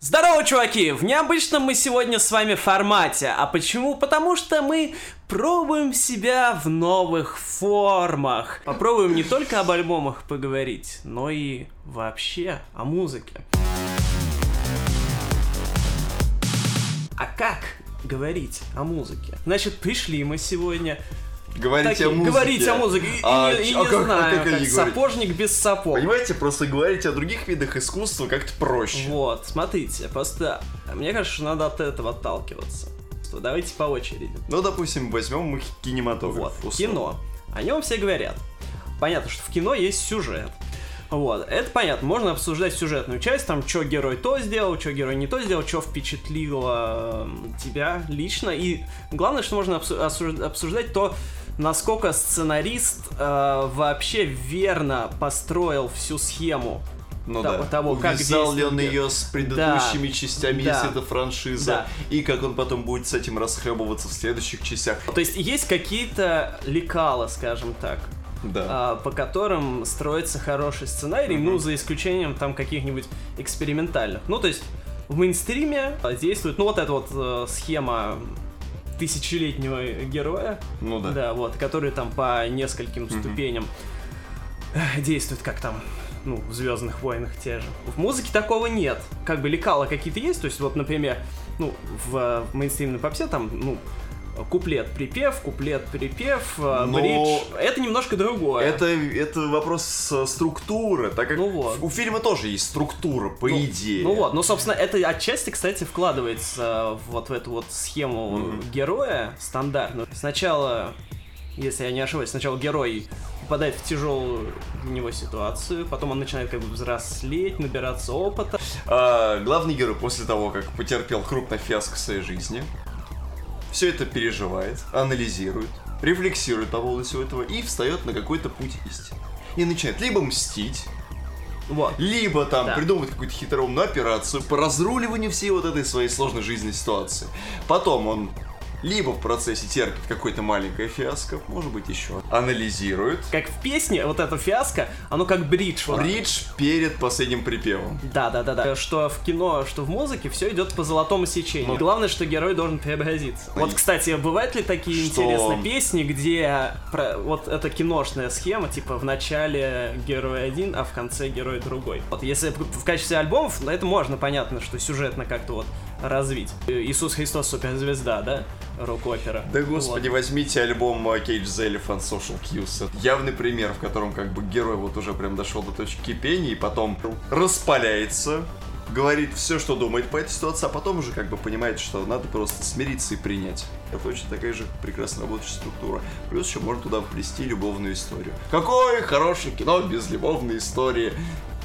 Здорово, чуваки! В необычном мы сегодня с вами формате. А почему? Потому что мы пробуем себя в новых формах. Попробуем не только об альбомах поговорить, но и вообще о музыке. А как говорить о музыке? Значит, пришли мы сегодня Говорить Такие, о музыке. Говорить о музыке. И, А, и- и ч- не а как- знаю, а как как сапожник без сапог. Понимаете, просто говорить о других видах искусства как-то проще. Вот, смотрите, просто мне кажется, что надо от этого отталкиваться. Что Давайте по очереди. Ну, допустим, возьмем мы кинематограф. Вот, кино. О нем все говорят. Понятно, что в кино есть сюжет. Вот, это понятно, можно обсуждать сюжетную часть, там, что герой то сделал, что герой не то сделал, что впечатлило тебя лично. И главное, что можно обсуждать то, насколько сценарист э, вообще верно построил всю схему. Ну того- да. того, как Увязал ли он ее с предыдущими частями, Да. если это франшиза, Да. и как он потом будет с этим расхлебываться в следующих частях. То есть есть какие-то лекала, скажем так, Да. а, по которым строится хороший сценарий, ну, за исключением там каких-нибудь экспериментальных. Ну, то есть в мейнстриме а, действует, ну, вот эта вот э, схема тысячелетнего героя, Ну да. да, вот, который там по нескольким ступеням э, действует, как там, ну, в Звездных войнах те же. В музыке такого нет. Как бы лекала какие-то есть, то есть, вот, например, ну, в, э, в мейнстримной попсе там, ну, куплет-припев, куплет-припев, э, Но- бридж. Это немножко другое. Это, это вопрос структуры, так как Ну вот. у фильма тоже есть структура, по Ну, идее. Ну вот, ну, собственно, это отчасти, кстати, вкладывается вот в эту вот схему Мгм. героя стандартную. Сначала, если я не ошибаюсь, сначала герой попадает в тяжелую для него ситуацию, потом он начинает как бы взрослеть, набираться опыта. А, главный герой после того, как потерпел крупный фиаско в своей жизни, все это переживает, анализирует, рефлексирует по поводу всего этого и встает на какой-то путь истины. И начинает либо мстить, Вот. либо там Да. придумывать какую-то хитроумную операцию по разруливанию всей вот этой своей сложной жизненной ситуации. Потом он либо в процессе терпит какое-то маленькое фиаско, может быть еще, анализирует, Как в песне, вот эта фиаско, оно как бридж. вот. бридж перед последним припевом. Да, да, да, да. Что в кино, что в музыке, все идет по золотому сечению. Ну. Главное, что герой должен преобразиться. Ну, Вот, кстати, бывают ли такие Что? интересные песни, где про- вот эта киношная схема, типа в начале герой один, а в конце герой другой. Вот если в качестве альбомов, это можно, понятно, что сюжетно как-то вот развить. Иисус Христос суперзвезда, да? Рок-опера. Да господи, возьмите альбом Cage the Elephant Social Cues. Явный пример, в котором как бы герой вот уже прям дошел до точки кипения и потом распаляется, говорит все, что думает по этой ситуации, а потом уже как бы понимает, что надо просто смириться и принять. Это точно такая же прекрасно работающая структура. Плюс еще можно туда вплести любовную историю. Какое хорошее кино без любовной истории.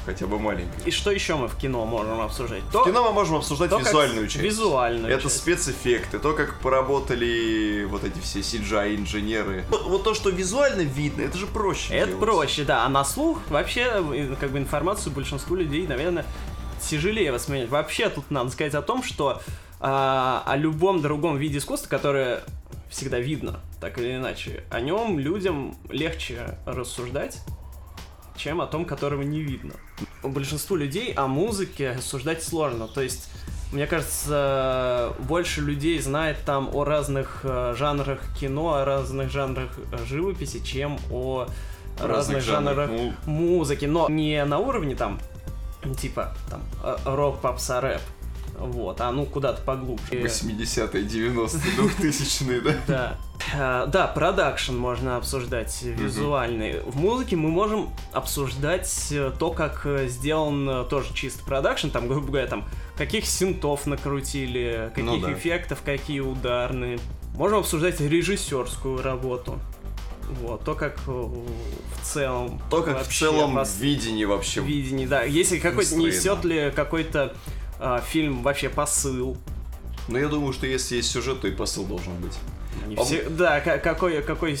Хотя бы маленькой. И что еще мы в кино можем обсуждать? То, В кино мы можем обсуждать то, визуальную часть. Визуальную Это часть. спецэффекты, то, как поработали вот эти все CGI-инженеры. Вот, вот то, что визуально видно, это же проще Это делать. проще, да. А на слух вообще, э, как бы информацию большинству людей, наверное, тяжелее воспринять. Вообще тут надо сказать о том, что а, о любом другом виде искусства, которое всегда видно, так или иначе, о нем людям легче рассуждать, чем о том, которого не видно. Большинству людей о музыке рассуждать сложно. То есть, мне кажется, больше людей знает там о разных э, жанрах кино, о разных жанрах э, живописи, чем о разных, жанрах ну, музыки. Но не на уровне там, типа, там, э, рок, попса, рэп. Вот, а ну куда-то поглубже. 80-е, 90-е, 2000-е, да? Да. А, да, продакшн можно обсуждать визуальный. В музыке мы можем обсуждать э, то, как э, сделан э, тоже чисто продакшн, там, грубо говоря, там, каких синтов накрутили, каких Ну да. эффектов, какие ударные. Можем обсуждать режиссерскую работу. Вот, то, как э, в целом... То, как в целом видение вообще. видение, да. Если какой-то несет ли какой-то а, фильм вообще посыл. Но я думаю, что если есть сюжет, то и посыл должен быть. Не А все- Да, ка- какой, какой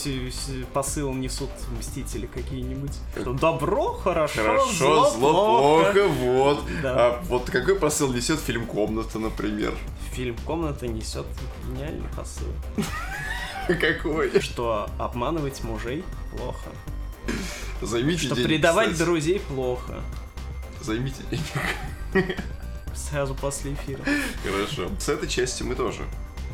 посыл несут мстители какие-нибудь? Что добро хорошо, Хорошо, зло, зло, плохо, вот. Да. А вот какой посыл несет фильм «Комната», например? Фильм «Комната» несет гениальный посыл. Какой? Что обманывать мужей плохо. Займите Что предавать друзей плохо. Займите денег. сразу после эфира. Хорошо. С этой части мы тоже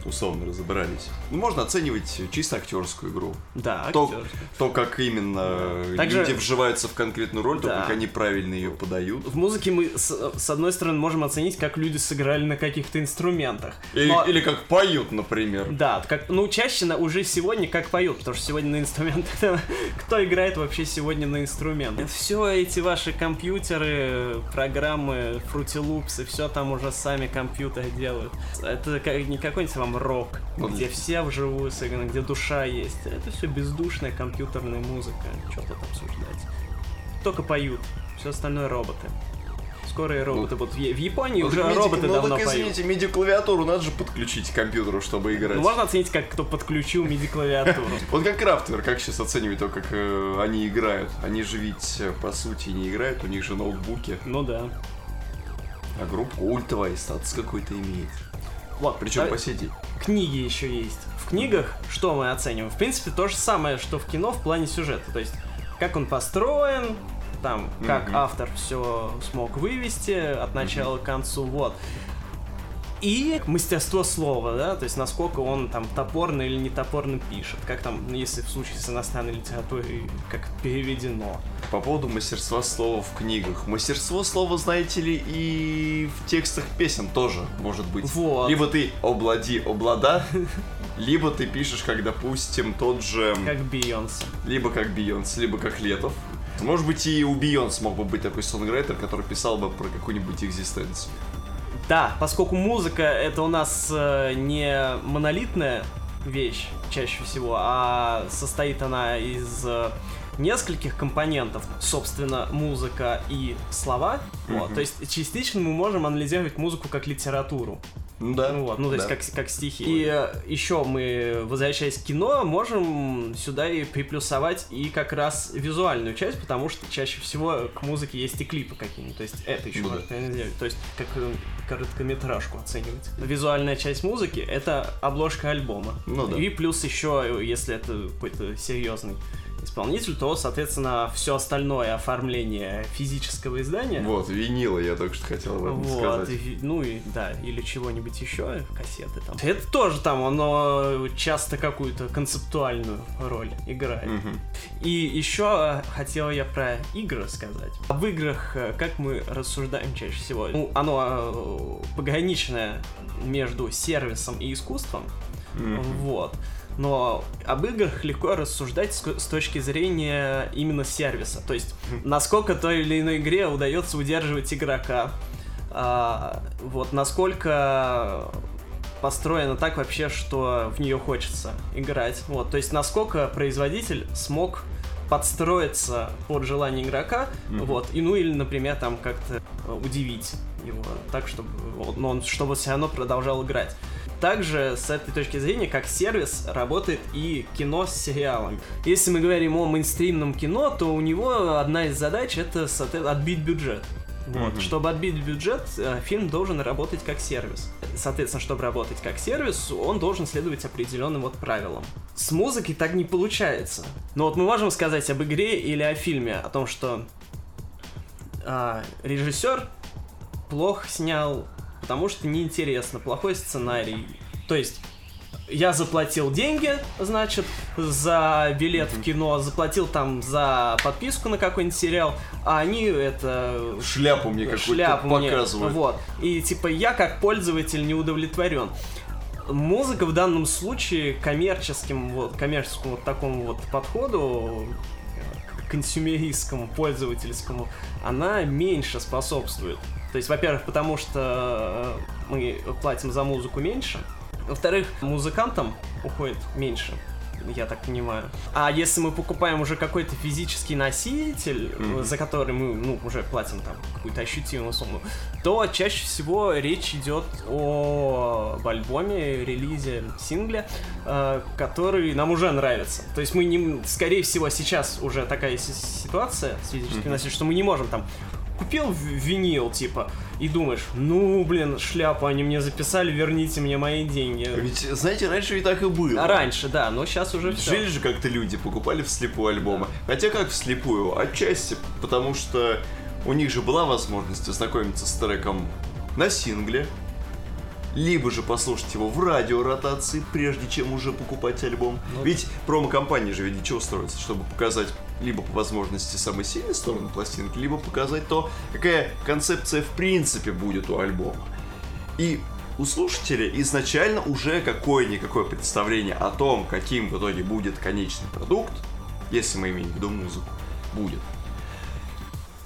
условно разобрались. Ну, можно оценивать чисто актерскую игру. Да, То, актерскую. то как именно Также- люди вживаются в конкретную роль, то Да. как они правильно ее подают. В музыке мы, с, с одной стороны, можем оценить, как люди сыграли на каких-то инструментах. Или, Но- или как поют, например. Да, как, ну, чаще на, уже сегодня как поют, потому что сегодня на инструментах, кто играет вообще сегодня на инструментах? Все эти ваши компьютеры, программы, Fruity Loops, и все там уже сами компьютеры делают. Это как, не какой-нибудь вам рок, Ну, где все вживую сыграны, где душа есть. Это все бездушная компьютерная музыка, что тут обсуждать. Только поют, все остальное роботы. Скоро и роботы будут. В Японии Ну, уже миди- роботы ну, давно так, поют. извините, MIDI-клавиатуру надо же подключить к компьютеру, чтобы играть. Ну, можно оценить, как кто подключил MIDI-клавиатуру. Вот как Крафтвер, как сейчас оценивать то, как э, они играют? Они же ведь, э, по сути, не играют, у них же ноутбуки, Ну да. а группа ультовая статус какой-то имеет. Вот, Причем а по сети. книги еще есть. В книгах что мы оцениваем? В принципе, то же самое, что в кино в плане сюжета. То есть, как он построен, там, как Мгм. автор все смог вывести от начала к концу, вот. И мастерство слова, да, то есть насколько он там топорно или не топорно пишет, как там, ну, если в случае с иностранной литературой, как переведено. По поводу мастерства слова в книгах. Мастерство слова, знаете ли, и в текстах песен тоже может быть. Вот. Либо ты облади, облада, либо ты пишешь, как, допустим, тот же... Как Бейонсе. Либо как Бейонс, либо как Летов. Может быть, и у Бейонс мог бы быть такой сонграйтер, который писал бы про какую-нибудь экзистенцию. Да, поскольку музыка это у нас э, не монолитная вещь чаще всего, а состоит она из э, нескольких компонентов, собственно, музыка и слова. Вот, Мгм. то есть частично мы можем анализировать музыку как литературу. Ну да. Ну вот, ну то есть да. как, как стихи. И э, еще мы, возвращаясь к кино, можем сюда и приплюсовать и как раз визуальную часть, потому что чаще всего к музыке есть и клипы какие-нибудь. То есть это еще Ну да. можно. То есть как э, короткометражку оценивать. Визуальная часть музыки это обложка альбома. Ну да. И плюс еще, если это какой-то серьезный исполнитель, то, соответственно, все остальное оформление физического издания. Вот, винила я только что хотел об этом Вот, сказать. и- ну и да, или чего-нибудь еще, кассеты там. Это тоже там, оно часто какую-то концептуальную роль играет. Мгм. И еще хотел я про игры сказать. Об играх, э, как мы рассуждаем чаще всего. Ну, оно э, пограничное между сервисом и искусством. Мгм. Вот. Но об играх легко рассуждать с, точки зрения именно сервиса. То есть, насколько той или иной игре удается удерживать игрока. а, вот насколько построено так вообще, что в нее хочется играть. Вот, то есть насколько производитель смог подстроиться под желание игрока, Мгм. вот, и ну или, например, там как-то удивить его, так, чтобы но он, чтобы все равно продолжал играть. Также с этой точки зрения, как сервис, работает и кино с сериалами. Если мы говорим о мейнстримном кино, то у него одна из задач это отбить бюджет. Вот. Мгм. Чтобы отбить бюджет, э, фильм должен работать как сервис. Соответственно, чтобы работать как сервис, он должен следовать определенным вот правилам. С музыкой так не получается. Но вот мы можем сказать об игре или о фильме, о том, что а, режиссер плохо снял, потому что неинтересно, плохой сценарий. То есть я заплатил деньги, значит, за билет в кино, заплатил там за подписку на какой-нибудь сериал, а они это Шляпу мне какую-то шляпу мне, показывают. вот. И типа я как пользователь не удовлетворен. Музыка в данном случае коммерческим, вот, коммерческому вот такому вот подходу консюмеристскому, пользовательскому, она меньше способствует. То есть, во-первых, потому что э, мы платим за музыку меньше, во-вторых, музыкантам уходит меньше, я так понимаю. А если мы покупаем уже какой-то физический носитель, Мгм. за который мы ну, уже платим там какую-то ощутимую сумму, то чаще всего речь идет о альбоме, релизе, сингле, э, который нам уже нравится. То есть мы не, скорее всего, сейчас уже такая си- ситуация с физическим Мгм. носителем, что мы не можем там купил винил, типа, и думаешь, ну, блин, шляпу они мне записали, верните мне мои деньги. Ведь, знаете, раньше ведь так и было. А раньше, да, но сейчас уже все. Жили же как-то люди, покупали вслепую альбомы. Хотя как вслепую? Отчасти, потому что у них же была возможность ознакомиться с треком на сингле, либо же послушать его в радиоротации, прежде чем уже покупать альбом. Ну, Ведь промо-компания же ведь для чего строится? Чтобы показать либо по возможности самые сильные стороны пластинки, либо показать то, какая концепция в принципе будет у альбома. И у слушателя изначально уже какое-никакое представление о том, каким в итоге будет конечный продукт, если мы имеем в виду музыку, будет.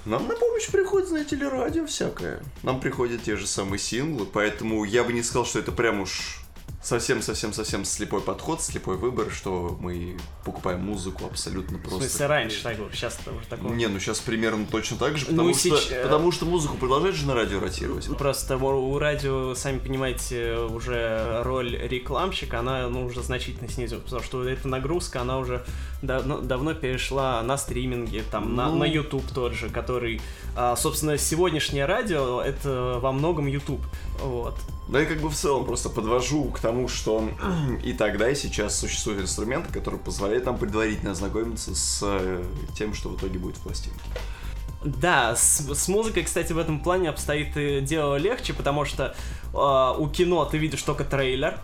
Нам на помощь приходит, знаете ли, радио всякое. Нам приходят те же самые синглы, поэтому я бы не сказал, что это прям уж совсем-совсем-совсем слепой подход, слепой выбор, что мы покупаем музыку абсолютно В просто. смысле, раньше так было, сейчас уже такого. Не, ну сейчас примерно точно так же, Ну, потому, что, сеч- потому что музыку продолжает же на радио ротировать. Просто у у радио, сами понимаете, уже роль рекламщика, она ну, уже значительно снизилась, потому что эта нагрузка, она уже давно, давно перешла на стриминги, там, на, Ну. на YouTube тот же, который, а, собственно, сегодняшнее радио, это во многом YouTube, вот. Да и как бы в целом просто подвожу к тому, что и тогда, и сейчас существуют инструменты, которые позволяют нам предварительно ознакомиться с э, тем, что в итоге будет в пластинке. Да, с, с музыкой, кстати, в этом плане обстоит дело легче, потому что у кино ты видишь только трейлер,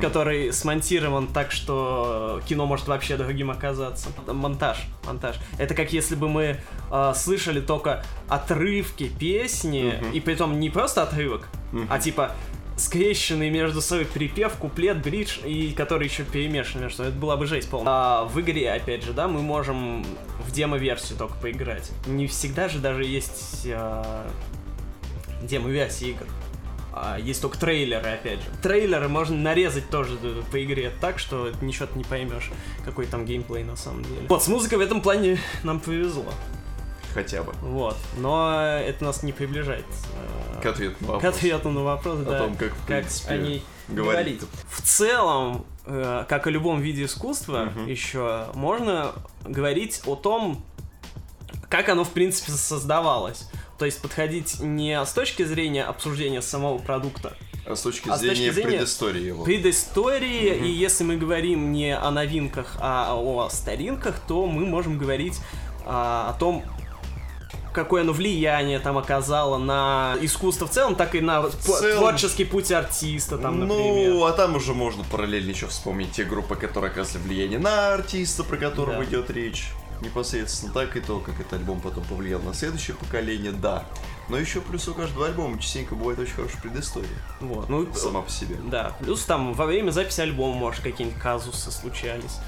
который смонтирован так, что кино может вообще другим оказаться. Монтаж, монтаж. Это как если бы мы э, слышали только отрывки песни, Мгм. и при том не просто отрывок, Мгм. а типа скрещенный между собой припев, куплет, бридж, и который еще перемешан между собой. Это была бы жесть полная. А в игре, опять же, да, мы можем в демо-версию только поиграть. Не всегда же даже есть а, демо-версии игр. А, есть только трейлеры, опять же. Трейлеры можно нарезать тоже э, по игре так, что ничего ты не поймешь, какой там геймплей на самом деле. Вот, с музыкой в этом плане нам повезло. Хотя бы. Вот. Но это нас не приближает э, К ответу на к вопрос. ответу на вопрос, О да, том, как, в как принципе, о ней говорить. говорить. В целом, э, как и любом виде искусства, Мгм. еще можно говорить о том, как оно в принципе создавалось. То есть подходить не с точки зрения обсуждения самого продукта, А с точки А с зрения точки зрения предыстории его. предыстории, Мгм. и если мы говорим не о новинках, а о старинках, то мы можем говорить а, о том, какое оно влияние там оказало на искусство в целом, так и на целом- творческий путь артиста, там, например. Ну, а там уже можно параллельно еще вспомнить те группы, которые оказывали влияние на артиста, про которого Да. идет речь. Непосредственно так и то, как этот альбом потом повлиял на следующее поколение, да. Но еще плюс у каждого альбома частенько бывает очень хорошая предыстория. Вот, ну, Сама по себе. да, плюс там во время записи альбома, может, какие-нибудь казусы случались.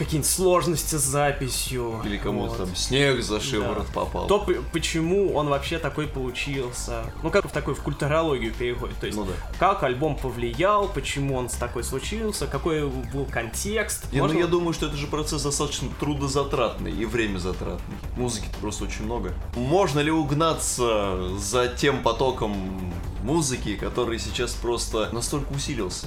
Какие-нибудь сложности с записью. Или кому-то вот. там снег за шиворот попал. То, почему он вообще такой получился. Ну, как в такой в культурологию переходит. То есть, Ну да. как альбом повлиял, почему он с такой случился, какой был контекст. Не, Можно- ну я думаю, что это же процесс достаточно трудозатратный и время затратный. Музыки-то просто очень много. Можно ли угнаться за тем потоком музыки, который сейчас просто настолько усилился?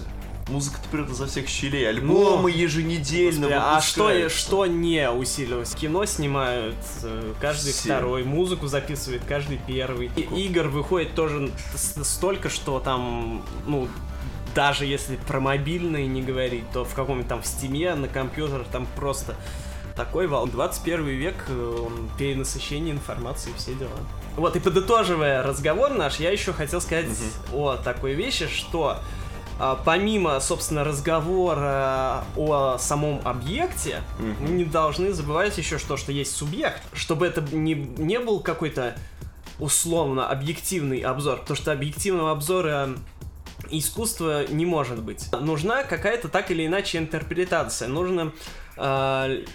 Музыка-то прет изо всех щелей, альбомы еженедельно Господи, а что, что не усилилось? Кино снимают э, каждый Все. второй, музыку записывает каждый первый. И игр выходит тоже столько, что там, ну, даже если про мобильные не говорить, то в каком-нибудь там в стиме, на компьютерах там просто такой вал. 21 век, э, он перенасыщение информации, все дела. Вот, и подытоживая разговор наш, я еще хотел сказать о такой вещи, что помимо, собственно, разговора о самом объекте, мы не должны забывать еще что, что есть субъект, чтобы это не, не был какой-то условно объективный обзор, потому что объективного обзора искусства не может быть. Нужна какая-то так или иначе интерпретация. Нужно э,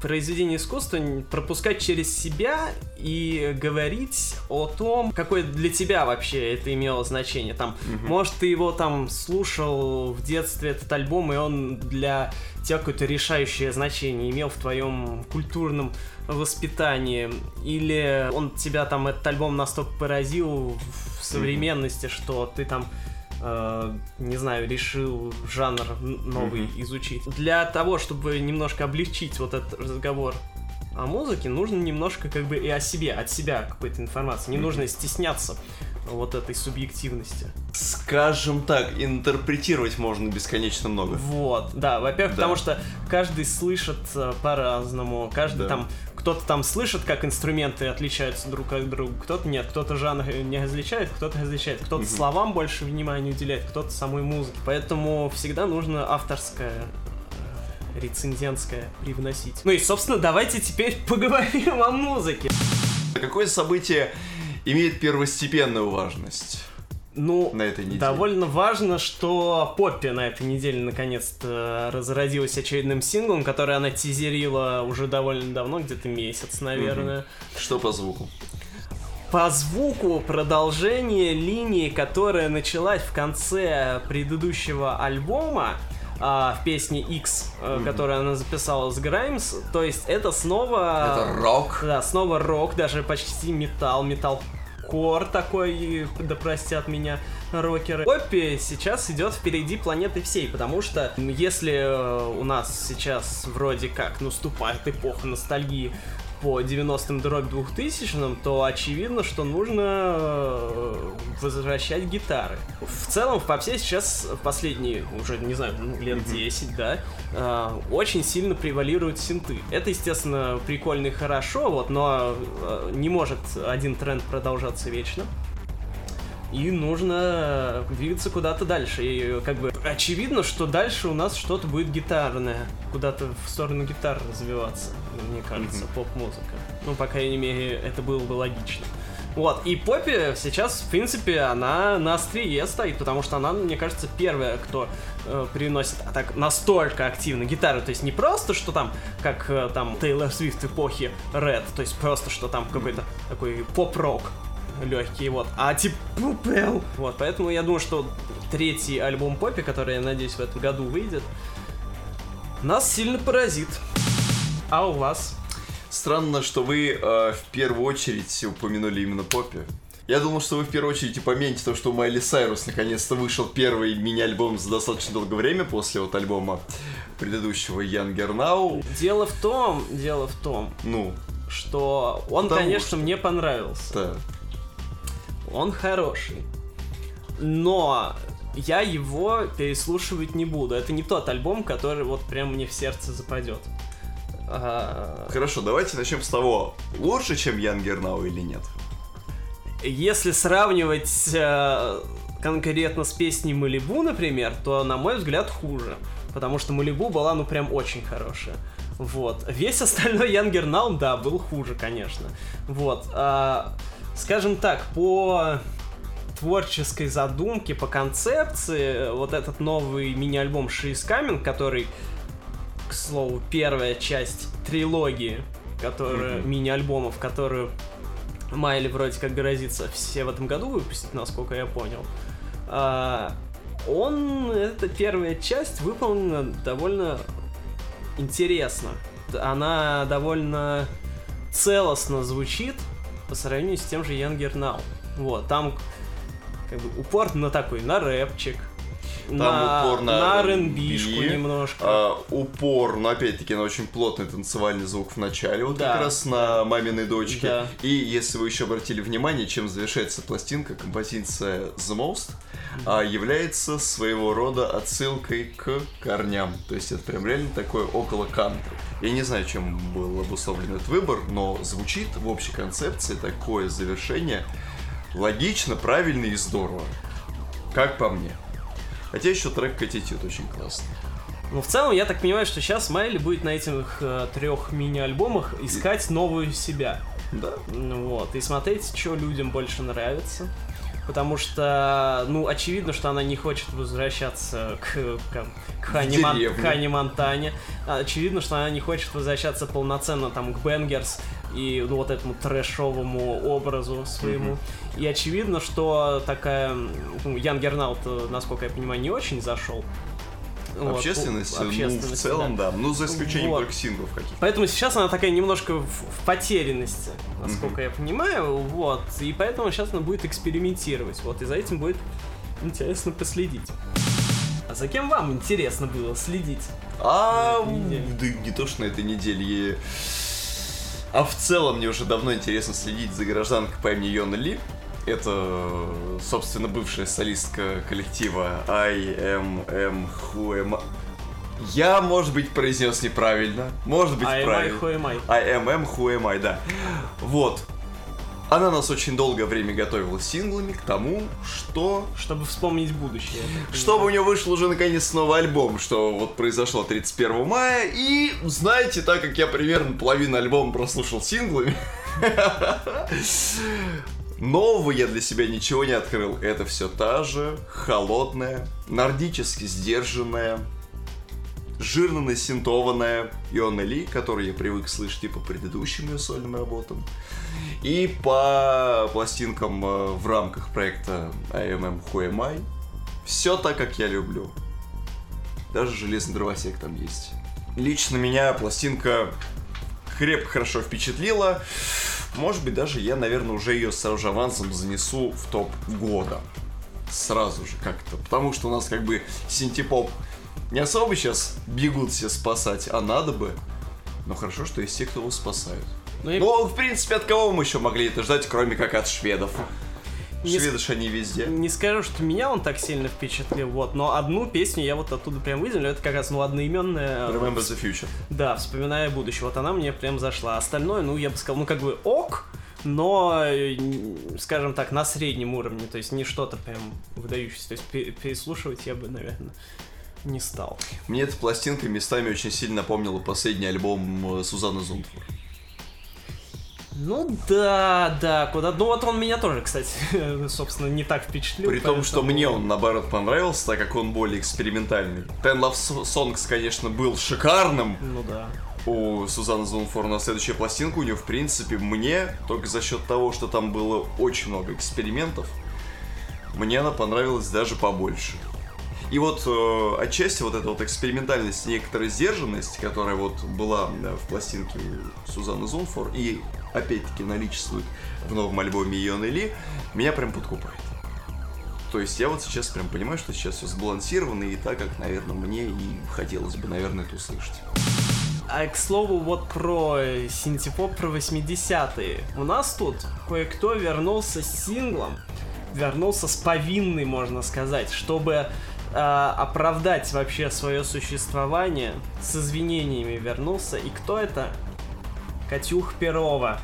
произведение искусства пропускать через себя и говорить о том, какое для тебя вообще это имело значение. Там, может, ты его там слушал в детстве этот альбом, и он для тебя какое-то решающее значение имел в твоем культурном воспитании, или он тебя там этот альбом настолько поразил в современности, что ты там э, не знаю, решил жанр новый Мгм. изучить. Для того, чтобы немножко облегчить вот этот разговор о музыке, нужно немножко как бы и о себе, от себя какой-то информации. Не Мгм. нужно стесняться вот этой субъективности. Скажем так, интерпретировать можно бесконечно много. Вот, да, во-первых, Да. потому что каждый слышит э, по-разному, каждый Да. там, кто-то там слышит, как инструменты отличаются друг от друга, кто-то нет, кто-то жанр не различает, кто-то различает, кто-то Мгм. словам больше внимания уделяет, кто-то самой музыке. Поэтому всегда нужно авторское э, рецензентское привносить. Ну и, собственно, давайте теперь поговорим о музыке. Какое событие имеет первостепенную важность Ну, на этой неделе? Довольно важно, что Поппи на этой неделе наконец-то разродилась очередным синглом, который она тизерила уже довольно давно, где-то месяц, наверное. Что по звуку? По звуку продолжение линии, которая началась в конце предыдущего альбома, а, в песне X, Мгм. которую она записала с Граймс, то есть это снова... Это рок. Да, снова рок, даже почти металл, металл кор такой, да простят меня рокеры. Поппи сейчас идет впереди планеты всей, потому что если э, у нас сейчас вроде как наступает эпоха ностальгии по 90-м дробь 2000-м, то очевидно, что нужно э, возвращать гитары. В целом в попсе сейчас в последние, уже не знаю, ну, лет Мгм. 10, да, э, очень сильно превалируют синты. Это, естественно, прикольно и хорошо, вот, но э, не может один тренд продолжаться вечно. И нужно двигаться куда-то дальше. И как бы очевидно, что дальше у нас что-то будет гитарное. Куда-то в сторону гитар развиваться, мне кажется, Мгм. поп-музыка. Ну, по крайней мере, это было бы логично. Вот, и Поппи сейчас, в принципе, она на острие стоит, потому что она, мне кажется, первая, кто э, приносит а так настолько активно гитару. То есть не просто, что там, как э, там Тейлор Свифт эпохи Red, то есть просто, что там какой-то такой поп-рок легкий, вот, а типа пупел. Вот, поэтому я думаю, что третий альбом Поппи, который, я надеюсь, в этом году выйдет, нас сильно поразит. А у вас? Странно, что вы э, в первую очередь упомянули именно Поппи. Я думал, что вы в первую очередь упомянете то, что у Майли Сайрус наконец-то вышел первый мини-альбом за достаточно долгое время после вот альбома предыдущего Younger Now. Дело в том, дело в том, Ну, что он, Потому конечно, что- мне понравился. да. Он хороший. Но я его переслушивать не буду. Это не тот альбом, который вот прям мне в сердце западет. А, Хорошо, давайте начнем с того, лучше, чем Younger Now или нет? Если сравнивать э, конкретно с песней Малибу, например, то, на мой взгляд, хуже. Потому что Малибу была, ну, прям очень хорошая. Вот. Весь остальной Янгер Now, да, был хуже, конечно. Вот. а, скажем так, по творческой задумке, по концепции, вот этот новый мини-альбом She is Coming, который, к слову, первая часть трилогии, которая, Мгм. мини-альбомов, которую Майли вроде как грозится все в этом году выпустить, насколько я понял. А, он, эта первая часть выполнена довольно интересно. Она довольно целостно звучит по сравнению с тем же Younger Now. Вот, там как бы упор на такой, на рэпчик, на, упор на на R&B, немножко. А, упор, но опять-таки на очень плотный танцевальный звук в начале, вот Да. как раз на маминой дочке. Да. И если вы еще обратили внимание, чем завершается пластинка, композиция The Most, а, является своего рода отсылкой к корням. То есть это прям реально такое около кантри. Я не знаю, чем был обусловлен этот выбор, но звучит в общей концепции такое завершение логично, правильно и здорово. Как по мне. Хотя еще трек Attitude очень классный. Ну, в целом, я так понимаю, что сейчас Майли будет на этих э, трех мини-альбомах искать новую себя. Да. Ну Вот, и смотреть, что людям больше нравится. Потому что, ну, очевидно, что она не хочет возвращаться к, к, к, Хани, Мон- к Хани Монтане. А Очевидно, что она не хочет возвращаться полноценно там к Бенгерс и ну, вот этому трэшовому образу своему. И очевидно, что такая... Ну, Ян Гернаут, насколько я понимаю, не очень зашел. Вот, Общественность, ну, ну, в целом, да. Ну, за исключением Вот. только синглов каких-то. Поэтому сейчас она такая немножко в, в потерянности, насколько я понимаю, вот. И поэтому сейчас она будет экспериментировать, вот. И за этим будет интересно последить. А за кем вам интересно было следить? А, да не то, что на этой неделе. А в целом мне уже давно интересно следить за гражданкой по имени Йона Ли. Это, собственно, бывшая солистка коллектива I am, am who am I. Я, может быть, произнес неправильно. Может быть, I am I, правильно. who am I. I am am, who am I, да. Вот. Она нас очень долгое время готовила синглами к тому, что... Чтобы вспомнить будущее. Чтобы у нее вышел уже наконец новый альбом, что вот произошло 31 мая. И, знаете, так как я примерно половину альбома прослушал синглами, Нового я для себя ничего не открыл. Это все та же холодная, нордически сдержанная, жирно насинтованная Иона Ли, которую я привык слышать и по предыдущим ее сольным работам, и по пластинкам э, в рамках проекта IMM Who Am I. Все так, как я люблю. Даже железный дровосек там есть. Лично меня пластинка крепко хорошо впечатлила. Может быть, даже я, наверное, уже ее с авансом занесу в топ года. Сразу же как-то. Потому что у нас как бы синтепоп не особо сейчас бегут все спасать, а надо бы. Но хорошо, что есть те, кто его спасают. Ну, и... ну, в принципе, от кого мы еще могли это ждать, кроме как от шведов? Не Шведы ск... они везде. Не скажу, что меня он так сильно впечатлил, вот, но одну песню я вот оттуда прям выделил, это как раз, ну, одноименная... Remember the Future. Да, вспоминая будущее, вот она мне прям зашла. Остальное, ну, я бы сказал, ну, как бы ок, но, скажем так, на среднем уровне, то есть не что-то прям выдающееся, то есть переслушивать я бы, наверное, не стал. Мне эта пластинка местами очень сильно напомнила последний альбом э, Сузанны Зунтфор. Ну да, да, куда. Ну вот он меня тоже, кстати, собственно, не так впечатлил. При том, поэтому... что мне он наоборот понравился, так как он более экспериментальный. Ten Love Songs, конечно, был шикарным. Ну да. У Сузанны Зунфор на следующая пластинка у нее, в принципе, мне, только за счет того, что там было очень много экспериментов, мне она понравилась даже побольше. И вот э, отчасти вот эта вот экспериментальность, некоторая сдержанность, которая вот была э, в пластинке Сузанны Зунфор и опять-таки наличествует в новом альбоме Йоны Ли, меня прям подкупает. То есть я вот сейчас прям понимаю, что сейчас все сбалансировано и так, как, наверное, мне и хотелось бы, наверное, это услышать. А к слову, вот про синтепоп, про 80-е. У нас тут кое-кто вернулся с синглом, вернулся с повинной, можно сказать, чтобы э, оправдать вообще свое существование, с извинениями вернулся. И кто это? Катюх Перова.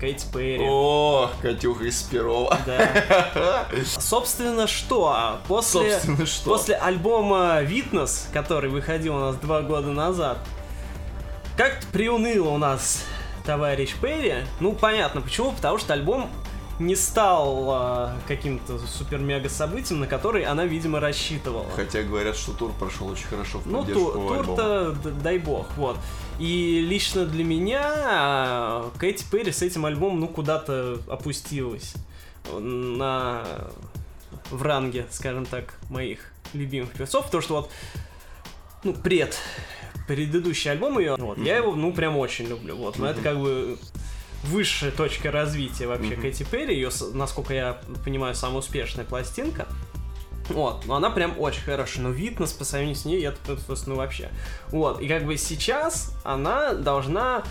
Кейт Перри. О, Катюха из Перова. Да. Собственно, что? После, Собственно, что? После альбома «Витнес», который выходил у нас два года назад, как-то приуныло у нас товарищ Перри. Ну, понятно, почему? Потому что альбом не стал а, каким-то супер-мега событием, на который она, видимо, рассчитывала. Хотя говорят, что тур прошел очень хорошо в Ну, тур, тур-то, дай бог, вот. И лично для меня а, Кэти Перри с этим альбомом, ну, куда-то опустилась на... в ранге, скажем так, моих любимых певцов, потому что вот, ну, пред предыдущий альбом ее, вот, mm-hmm. я его, ну, прям очень люблю, вот, но mm-hmm. это как бы высшая точка развития вообще mm-hmm. Кэти Перри, ее, насколько я понимаю, самая успешная пластинка. Вот, но она прям очень хорошая, но Витнес по сравнению с ней, это просто, ну вообще. Вот, и как бы сейчас она должна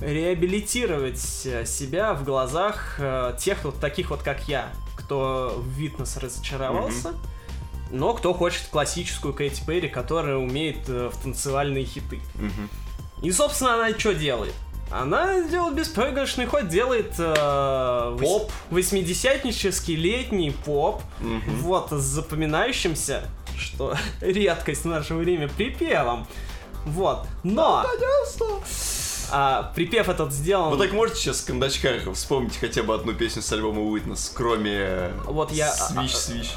реабилитировать себя в глазах э, тех вот таких вот, как я, кто в Витнес разочаровался, mm-hmm. но кто хочет классическую Кэти Перри, которая умеет э, в танцевальные хиты. Mm-hmm. И, собственно, она что делает? Она делает беспроигрышный ход, делает э, поп, восьмидесятнический летний поп, угу. вот с запоминающимся, что редкость в наше время припевом, вот. Но а, припев этот сделан. Вы так можете сейчас в кондачках вспомнить хотя бы одну песню с альбома Witness, кроме вот я Свищ Свищ.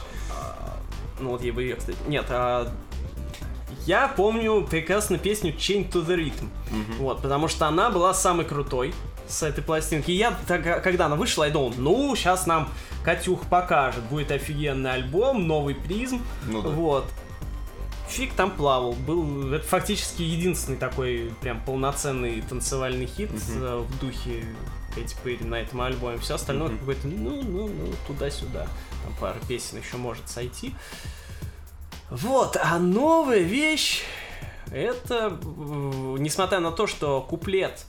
Ну вот я бы ее, кстати. Нет, а я помню прекрасно песню Chain to the Rhythm. Mm-hmm. Вот, потому что она была самой крутой с этой пластинки. И я, так, когда она вышла, я думал, ну, сейчас нам Катюх покажет, будет офигенный альбом, новый призм. Ну, да. Вот. Фиг там плавал. Был это фактически единственный такой прям полноценный танцевальный хит mm-hmm. в духе Кэти Перри на этом альбоме. Все остальное mm-hmm. какое-то, ну, ну, ну, туда-сюда. Там пара песен еще может сойти. Вот, а новая вещь, это, несмотря на то, что куплет,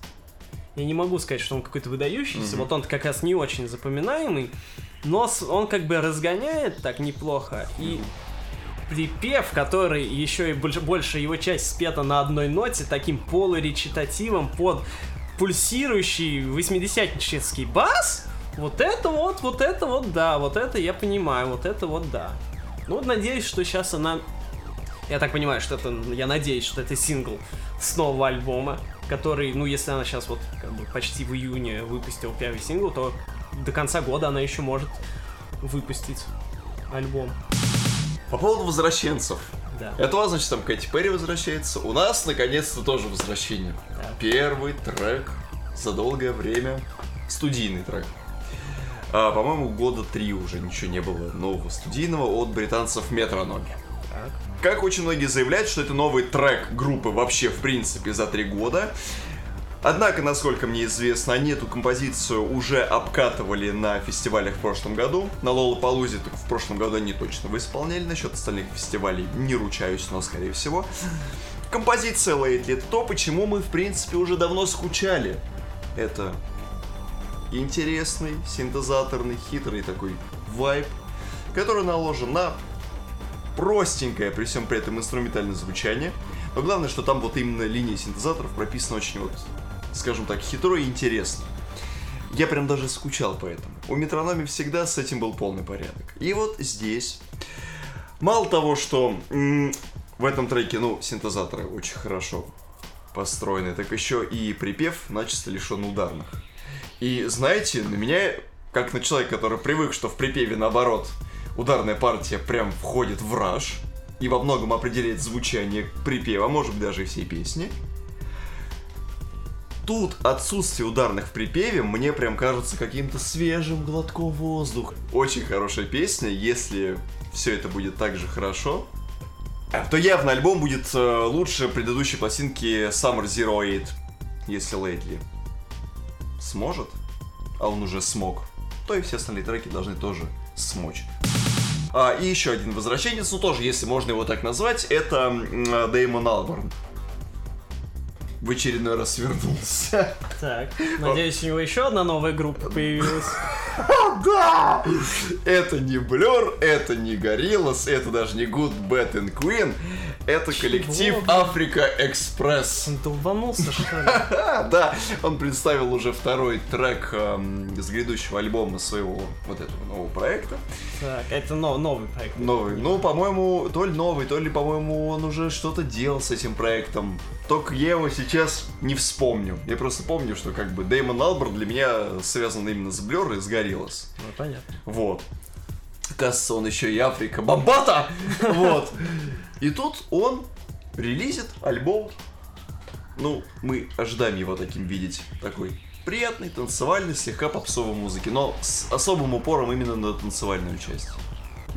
я не могу сказать, что он какой-то выдающийся, mm-hmm. вот он как раз не очень запоминаемый, но он как бы разгоняет так неплохо, и припев, который еще и больше, больше его часть спета на одной ноте, таким полуречитативом под пульсирующий 80-нический бас, вот это вот, вот это вот, да, вот это я понимаю, вот это вот, да. Ну, вот надеюсь, что сейчас она... Я так понимаю, что это... Я надеюсь, что это сингл с нового альбома, который, ну, если она сейчас вот как бы почти в июне выпустила первый сингл, то до конца года она еще может выпустить альбом. По поводу возвращенцев. Да. Это у вас, значит, там Кэти Перри возвращается. У нас, наконец-то, тоже возвращение. Да. Первый трек за долгое время. Студийный трек. А, по-моему, года три уже ничего не было нового студийного от британцев Метрономи. Так. Как очень многие заявляют, что это новый трек группы вообще, в принципе, за три года. Однако, насколько мне известно, они эту композицию уже обкатывали на фестивалях в прошлом году. На Лола Палузе в прошлом году они точно вы исполняли. Насчет остальных фестивалей не ручаюсь, но скорее всего. Композиция Lately это то, почему мы, в принципе, уже давно скучали. Это интересный, синтезаторный, хитрый такой вайб, который наложен на простенькое, при всем при этом инструментальное звучание. Но главное, что там вот именно линия синтезаторов прописана очень вот, скажем так, хитро и интересно. Я прям даже скучал по этому. У метрономи всегда с этим был полный порядок. И вот здесь, мало того, что м, в этом треке, ну, синтезаторы очень хорошо построены, так еще и припев начисто лишен ударных. И знаете, на меня, как на человека, который привык, что в припеве наоборот, ударная партия прям входит в раж и во многом определяет звучание припева, а может быть даже и всей песни. Тут отсутствие ударных в припеве мне прям кажется каким-то свежим глотком воздуха. Очень хорошая песня, если все это будет так же хорошо, то явно альбом будет э, лучше предыдущей пластинки Summer Zero Eight, если Lately сможет, а он уже смог, то и все остальные треки должны тоже смочь. А, и еще один возвращенец, ну тоже, если можно его так назвать, это м, Дэймон Алборн. В очередной раз вернулся. Так, надеюсь, у него еще одна новая группа появилась. Да! Это не Blur, это не Gorillaz, это даже не Good, Bad and Queen. Это коллектив? Африка Экспресс. Он долбанулся, что ли? Да, он представил уже второй трек эм, с грядущего альбома своего вот этого нового проекта. Так, это но- новый проект. Новый. Ну, по-моему, то ли новый, то ли, по-моему, он уже что-то делал с этим проектом. Только я его сейчас не вспомню. Я просто помню, что как бы Дэймон Алберт для меня связан именно с Blur и с Gorillaz. Ну, понятно. Вот. Оказывается, он еще и Африка Бомбата! Вот. И тут он релизит альбом. Ну, мы ожидаем его таким видеть. Такой приятный, танцевальный, слегка попсовой музыки, но с особым упором именно на танцевальную часть.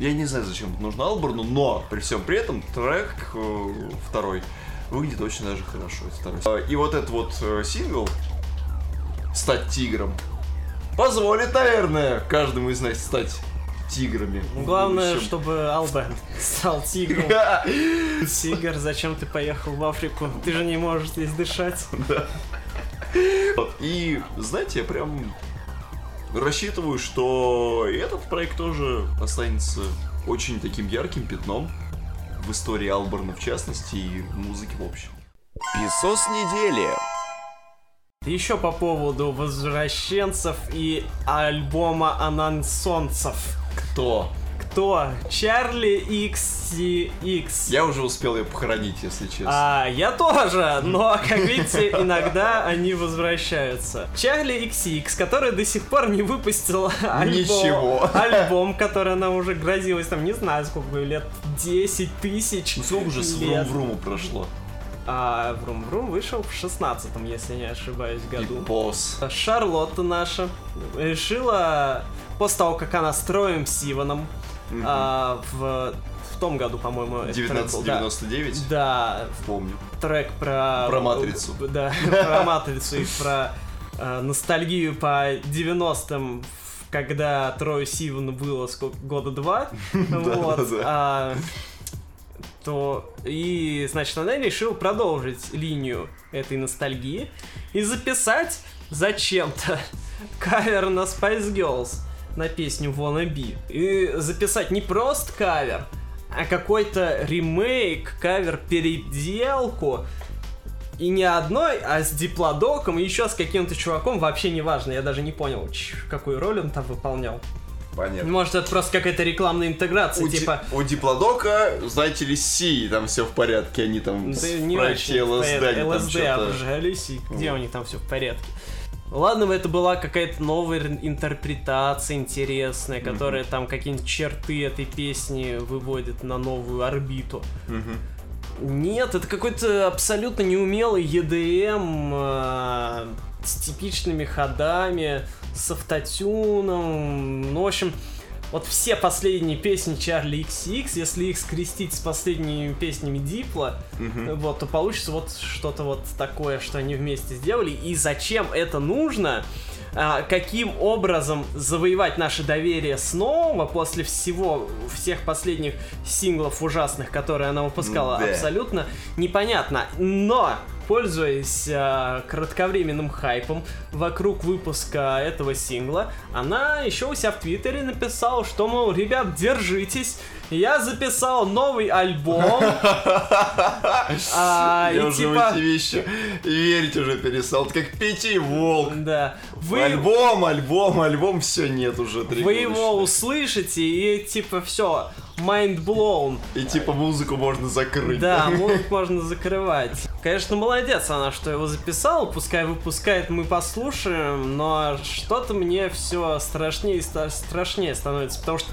Я не знаю, зачем это нужно Алборну, но при всем при этом трек э, второй выглядит очень даже хорошо. Второй. Э, И вот этот вот э, сингл «Стать тигром» позволит, наверное, каждому из нас стать тиграми. Ну, Главное, чтобы Албен стал тигром. Тигр, зачем ты поехал в Африку? Ты же не можешь здесь дышать. Вот. И, знаете, я прям рассчитываю, что этот проект тоже останется очень таким ярким пятном в истории Алборна в частности и музыки в общем. Песос недели. Еще по поводу возвращенцев и альбома анансонцев. Кто? Кто? Чарли XCX. Я уже успел ее похоронить, если честно. А, я тоже, но, как видите, иногда они возвращаются. Чарли XX, который до сих пор не выпустил альбом, Ничего. альбом, который она уже грозилась, там, не знаю, сколько лет, 10 тысяч Ну сколько уже с. Врум-Вруму прошло? А Врум Врум вышел в 16 если не ошибаюсь, И году. босс. Шарлотта наша решила, после того, как она с Троем Сиваном а, в, в том году, по-моему, этот трек был, да. 1999? Да, Помню. трек про... Про «Матрицу». Да, про матрицу и про э, ностальгию по 90-м, когда Трою Сивану было сколько, года два. Вот. да. а, То и, значит, она решила продолжить линию этой ностальгии и записать зачем-то кавер на Spice Girls на песню Wanna Be. И записать не просто кавер, а какой-то ремейк, кавер, переделку. И не одной, а с диплодоком и еще с каким-то чуваком, вообще не важно, я даже не понял, какую роль он там выполнял. Понятно. Может, это просто какая-то рекламная интеграция, У, Ди- типа... у Диплодока, знаете ли, Си, там все в порядке, они там Да не в ЛСД, ЛСД что-то... обжались, и где у них там все в порядке. Ладно бы это была какая-то новая интерпретация интересная, которая там какие-нибудь черты этой песни выводит на новую орбиту. Мгм. Нет, это какой-то абсолютно неумелый EDM э, с типичными ходами, с автотюном. Ну, в общем, вот все последние песни Чарли XX, если их скрестить с последними песнями Дипла, Мгм. вот, то получится вот что-то вот такое, что они вместе сделали. И зачем это нужно? А, каким образом завоевать наше доверие снова после всего, всех последних синглов ужасных, которые она выпускала, Да. абсолютно непонятно. Но, пользуясь а, кратковременным хайпом вокруг выпуска этого сингла, она еще у себя в Твиттере написала, что, мол, ребят, держитесь, я записал новый альбом. А, Я и уже в типа... эти вещи верить уже перестал. Это как Пяти Волк. Да. Вы, Альбом, альбом, альбом, все нет уже вы его услышите и типа все, mind blown. И типа музыку можно закрыть. Да, музыку можно закрывать. Конечно, молодец она, что его записала, пускай выпускает, мы послушаем, но что-то мне все страшнее и страшнее становится, потому что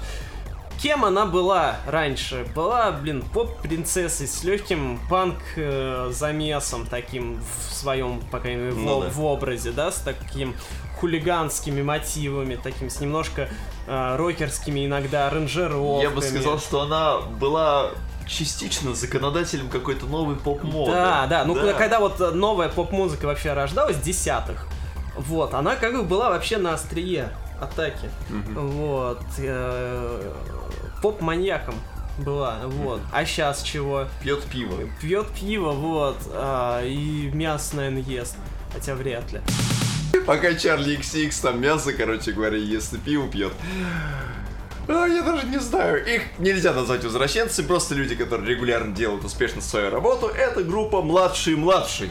кем она была раньше? Была, блин, поп-принцессой с легким панк-замесом таким в своем, по крайней мере, в, Ну да. в образе, да, с таким хулиганскими мотивами, таким с немножко э, рокерскими иногда аранжировками. Я бы сказал, что она была частично законодателем какой-то новой поп-моды. Да, да. Ну, когда вот э, новая поп-музыка вообще рождалась, десятых, вот, она как бы была вообще на острие атаки. Вот. э, Поп-маньяком была, вот. А сейчас чего? Пьет пиво. Пьет пиво, вот, а, и мясо, наверное, ест. Хотя вряд ли. Пока Чарли XX там мясо, короче говоря, ест и пиво пьет. А, я даже не знаю. Их нельзя назвать возвращенцами, просто люди, которые регулярно делают успешно свою работу. Это группа младший-младший.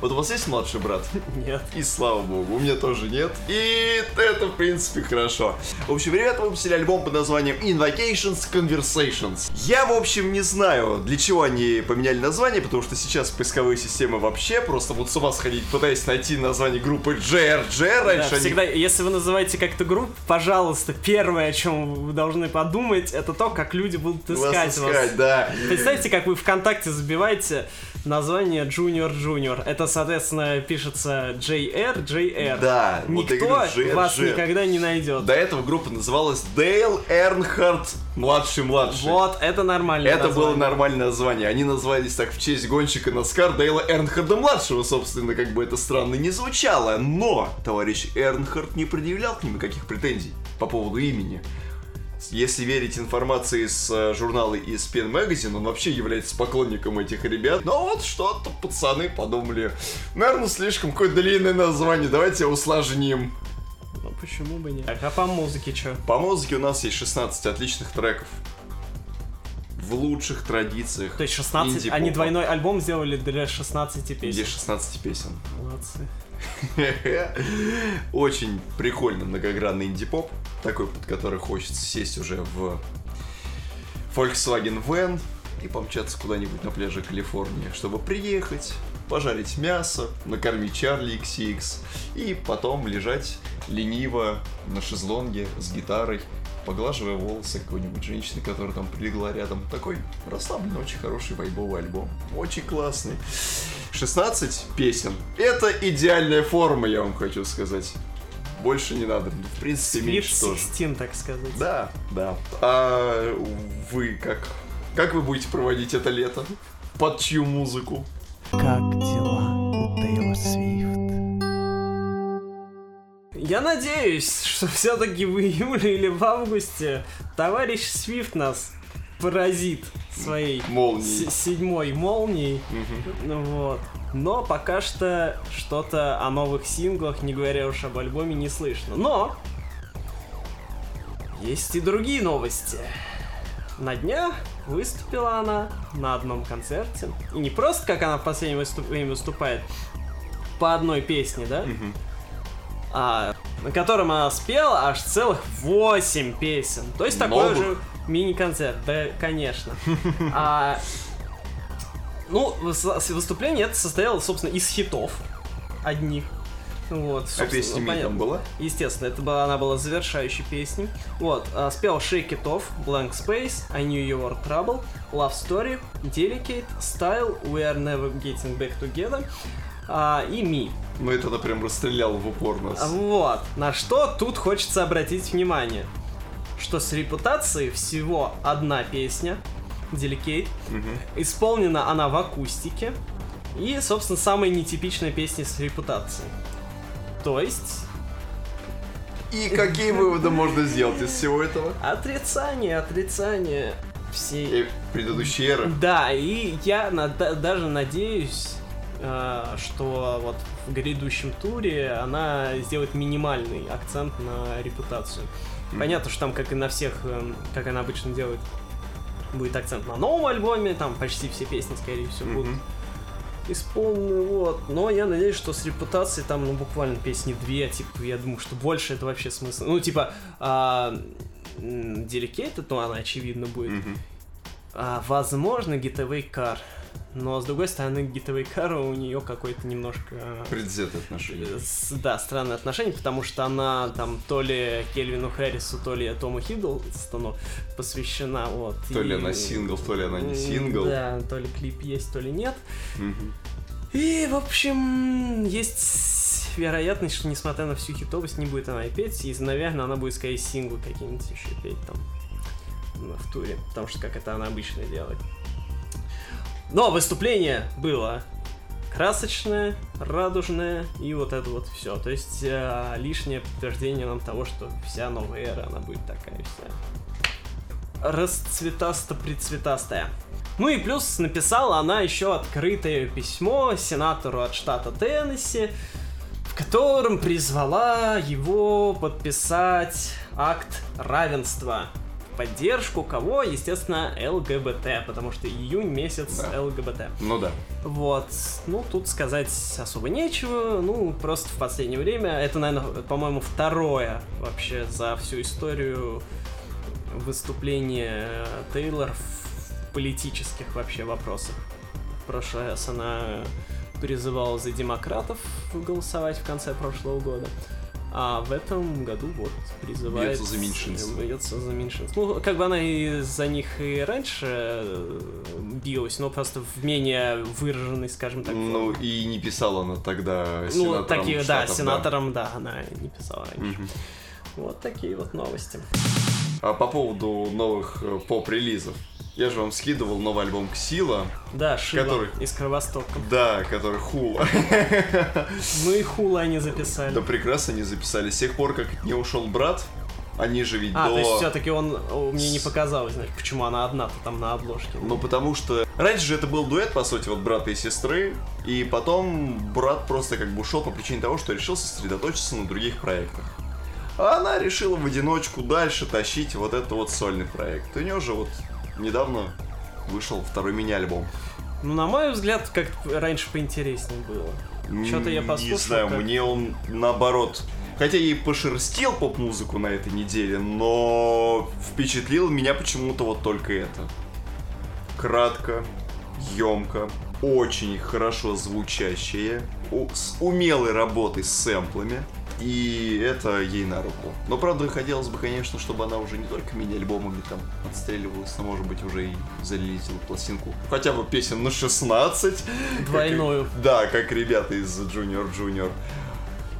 Вот у вас есть младший брат? Нет. И слава богу, у меня тоже нет. И это, в принципе, хорошо. В общем, ребята выпустили альбом под названием Invocations Conversations. Я, в общем, не знаю, для чего они поменяли название, потому что сейчас поисковые системы вообще просто вот с ума сходить, пытаясь найти название группы JRJ. Да, Раньше они всегда, если вы называете как-то группу, пожалуйста, первое, о чем вы должны подумать, это то, как люди будут вас искать вас. искать, да. Представьте, как вы ВКонтакте забиваете название Junior Junior. Это, соответственно, пишется JR, JR. Да, вот Никто говорю, JR. вас никогда не найдет. До этого группа называлась Дейл Эрнхард младший-младший. Вот, это нормально. Это было нормальное название. Они назвались так в честь гонщика Наскар Дейла Эрнхарда младшего, собственно, как бы это странно не звучало. Но товарищ Эрнхард не предъявлял к ним никаких претензий по поводу имени. Если верить информации из э, журнала ESPN Magazine, он вообще является поклонником этих ребят. Но вот что-то пацаны подумали. Наверное, слишком какое длинное название, давайте усложним. Ну почему бы нет? А по музыке что? По музыке у нас есть 16 отличных треков. В лучших традициях. То есть 16, инди-попа. они двойной альбом сделали для 16 Где песен. 16 песен. Молодцы. Очень прикольно многогранный инди-поп, такой, под который хочется сесть уже в Volkswagen Van и помчаться куда-нибудь на пляже Калифорнии, чтобы приехать, пожарить мясо, накормить Чарли XX и потом лежать лениво на шезлонге с гитарой, поглаживая волосы какой-нибудь женщины, которая там прилегла рядом. Такой расслабленный, очень хороший вайбовый альбом. Очень классный. 16 песен. Это идеальная форма, я вам хочу сказать. Больше не надо. В принципе, Sweet меньше тоже. 16, так сказать. Да, да. А вы как? Как вы будете проводить это лето? Под чью музыку? Как дела Я надеюсь, что все-таки в июле или в августе товарищ Свифт нас поразит своей Молнией. седьмой молнией. Ну вот. Но пока что что-то о новых синглах, не говоря уж об альбоме, не слышно. Но есть и другие новости. на днях выступила она на одном концерте. И не просто, как она в последнее выступ- время выступает, по одной песне, да? Мгм. А, на котором она спела аж целых 8 песен. То есть такой Новых? же мини-концерт, да, конечно. А, ну, выс- выступление это состояло, собственно, из хитов одних. Вот, А песня ну, там была? Естественно, это была, она была завершающей песней. Вот, а, спел Shake It Off, Blank Space, I Knew You Were Trouble, Love Story, Delicate, Style, We Are Never Getting Back Together а, и Me. Ну это она прям расстреляла в упор нас. Вот, на что тут хочется обратить внимание, что с репутацией всего одна песня, Delicate, Мгм. исполнена она в акустике, и, собственно, самая нетипичная песня с репутацией. То есть, И какие выводы можно сделать из всего этого? отрицание, отрицание всей... И предыдущей эры. Да, и я на- да- даже надеюсь, э, что вот в грядущем туре она сделает минимальный акцент на репутацию. Понятно, что там, как и на всех, эм, как она обычно делает, будет акцент на новом альбоме, там почти все песни, скорее всего, будут Мгм. исполнены, вот. Но я надеюсь, что с репутацией там, ну, буквально песни две, типа, я думаю, что больше это вообще смысл. Ну, типа, а, Delicate, ну, она очевидно будет. Мгм. А, возможно, Getaway Car. Но, с другой стороны, Getaway Car у нее какой-то немножко... э, Предвзятые отношения. с- да, странные отношения, потому что она там то ли Кельвину Харрису, то ли Тому Хиддлстону посвящена, вот. То ли и- она сингл, то ли она не сингл. Да, то ли клип есть, то ли нет. Мгм. И, в общем, есть вероятность, что несмотря на всю хитовость, не будет она и петь, и, наверное, она будет скорее синглы какие-нибудь еще петь там в туре, потому что как это она обычно делает. Но выступление было красочное, радужное и вот это вот все. То есть э, лишнее подтверждение нам того, что вся новая эра, она будет такая вся расцветасто-прицветастая. Ну и плюс написала она еще открытое письмо сенатору от штата Теннесси, в котором призвала его подписать акт равенства поддержку кого? Естественно, ЛГБТ, потому что июнь месяц Да. ЛГБТ. Ну да. Вот, ну тут сказать особо нечего, ну просто в последнее время, это, наверное, по-моему, второе вообще за всю историю выступление Тейлор в политических вообще вопросах. В прошлый раз она призывала за демократов голосовать в конце прошлого года. А в этом году вот призывает... Бьется за меньшинство. Бьется за меньшинство. Ну, как бы она и за них и раньше э, билась, но просто в менее выраженной, скажем так, Ну форме. и не писала она тогда Ну, сенаторам такие, да, штатов, сенаторам, да, она не писала раньше. Мгм. Вот такие вот новости. А по поводу новых э, поп-релизов. Я же вам скидывал новый альбом Ксила. Да, Шила Который? из Кровостока. Да, который хула. Ну и хула они записали. Да прекрасно не записали. С тех пор, как нее ушел брат, они же ведь А, до... то есть все-таки он мне не показалось, значит, почему она одна-то там на обложке. Ну, потому что раньше же это был дуэт, по сути, вот брата и сестры, и потом брат просто как бы ушел по причине того, что решил сосредоточиться на других проектах. А она решила в одиночку дальше тащить вот этот вот сольный проект. У нее же вот недавно вышел второй мини-альбом. Ну, на мой взгляд, как раньше поинтереснее было. Что-то я послушал. Не знаю, как- мне он наоборот. Хотя я и пошерстил поп-музыку на этой неделе, но впечатлил меня почему-то вот только это. Кратко, емко, очень хорошо звучащее, с умелой работой с сэмплами. И это ей на руку. Но правда хотелось бы, конечно, чтобы она уже не только мини-альбомами там отстреливалась, но может быть уже и залетела пластинку. Хотя бы песен на 16. Двойную. Как да, как ребята из Junior Junior.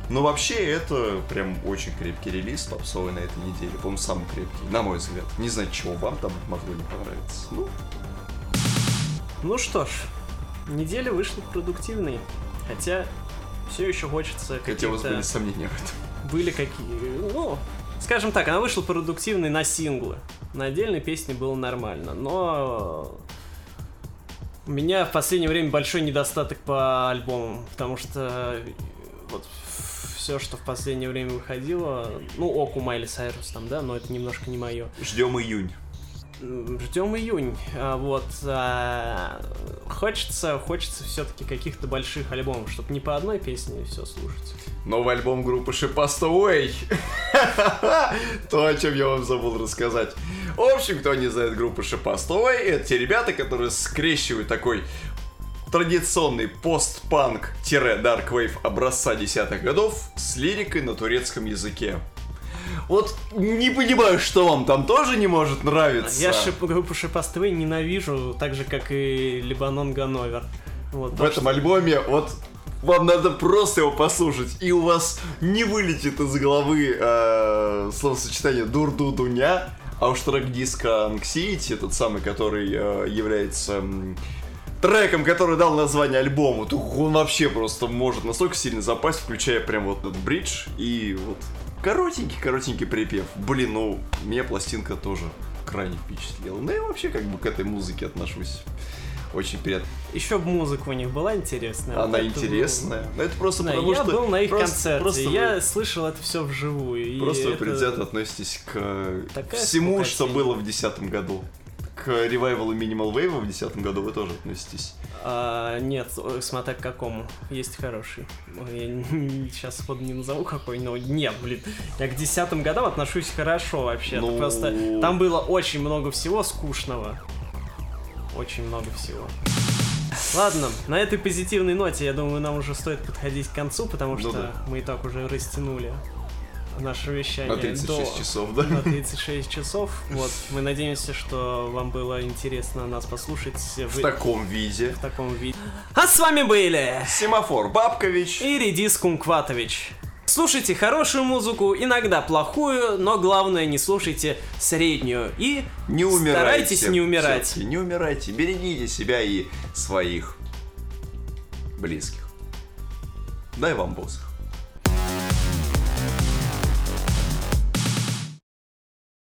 Но вообще это прям очень крепкий релиз попсовый на этой неделе. По-моему, самый крепкий, на мой взгляд. Не знаю, чего вам там могло не понравиться. Ну, Ну что ж, неделя вышла продуктивной. Хотя все еще хочется хотя у вас были сомнения в этом. были какие... Ну, скажем так, она вышла продуктивной на синглы. На отдельной песне было нормально, но... У меня в последнее время большой недостаток по альбомам, потому что вот все, что в последнее время выходило, ну, ок у Майли Сайрус там, да, но это немножко не мое. Ждем июнь. Ждем июнь. А, Вот. а, Хочется, хочется все-таки каких-то больших альбомов, чтобы не по одной песне все слушать. Новый альбом группы Шипастовой. То, о чем я вам забыл рассказать. В общем, кто не знает группу Шипастовой, это те ребята, которые скрещивают такой традиционный постпанк-дарквейв образца десятых годов с лирикой на турецком языке. Вот не понимаю, что вам там тоже не может нравиться. Я шип- группу Шипастовой ненавижу, так же, как и Лебанон Ганновер. Вот, в этом альбоме вот вам надо просто его послушать, и у вас не вылетит из головы э, словосочетание дур-ду-дуня, а уж трек диска Anxiety, тот самый, который э, является м, треком, который дал название альбому, то он вообще просто может настолько сильно запасть, включая прям вот этот бридж и вот коротенький-коротенький припев. Блин, ну, меня пластинка тоже крайне впечатлила. Ну и вообще как бы к этой музыке отношусь очень приятно. Еще бы музыка у них была интересная. Она Вот это интересная. Но это просто Да, потому я что... был на их просто- концерте, просто вы- я слышал это все вживую. Просто вы это- предвзято относитесь к Такая всему, что было в 2010 году. К ревайвалу Minimal Wave в 2010 году вы тоже относитесь. А, нет, ой, смотря к какому. Есть хороший. Я сейчас сходу не назову какой, но нет, блин. Я к десятым годам отношусь хорошо вообще. Ну. Просто там было очень много всего скучного. Очень много всего. Ладно, на этой позитивной ноте, я думаю, нам уже стоит подходить к концу, потому Ну что да. мы и так уже растянули наше вещание На 36 до- часов, да? на 36 часов. Вот, мы надеемся, что вам было интересно нас послушать в, В таком виде. в таком виде. А с вами были Семафор Бабкович. и Редис Кункватович. Слушайте хорошую музыку, иногда плохую, но главное не слушайте среднюю. И Не умирайте. старайтесь не умирать. Не умирайте. Берегите себя и своих близких. Дай вам босс.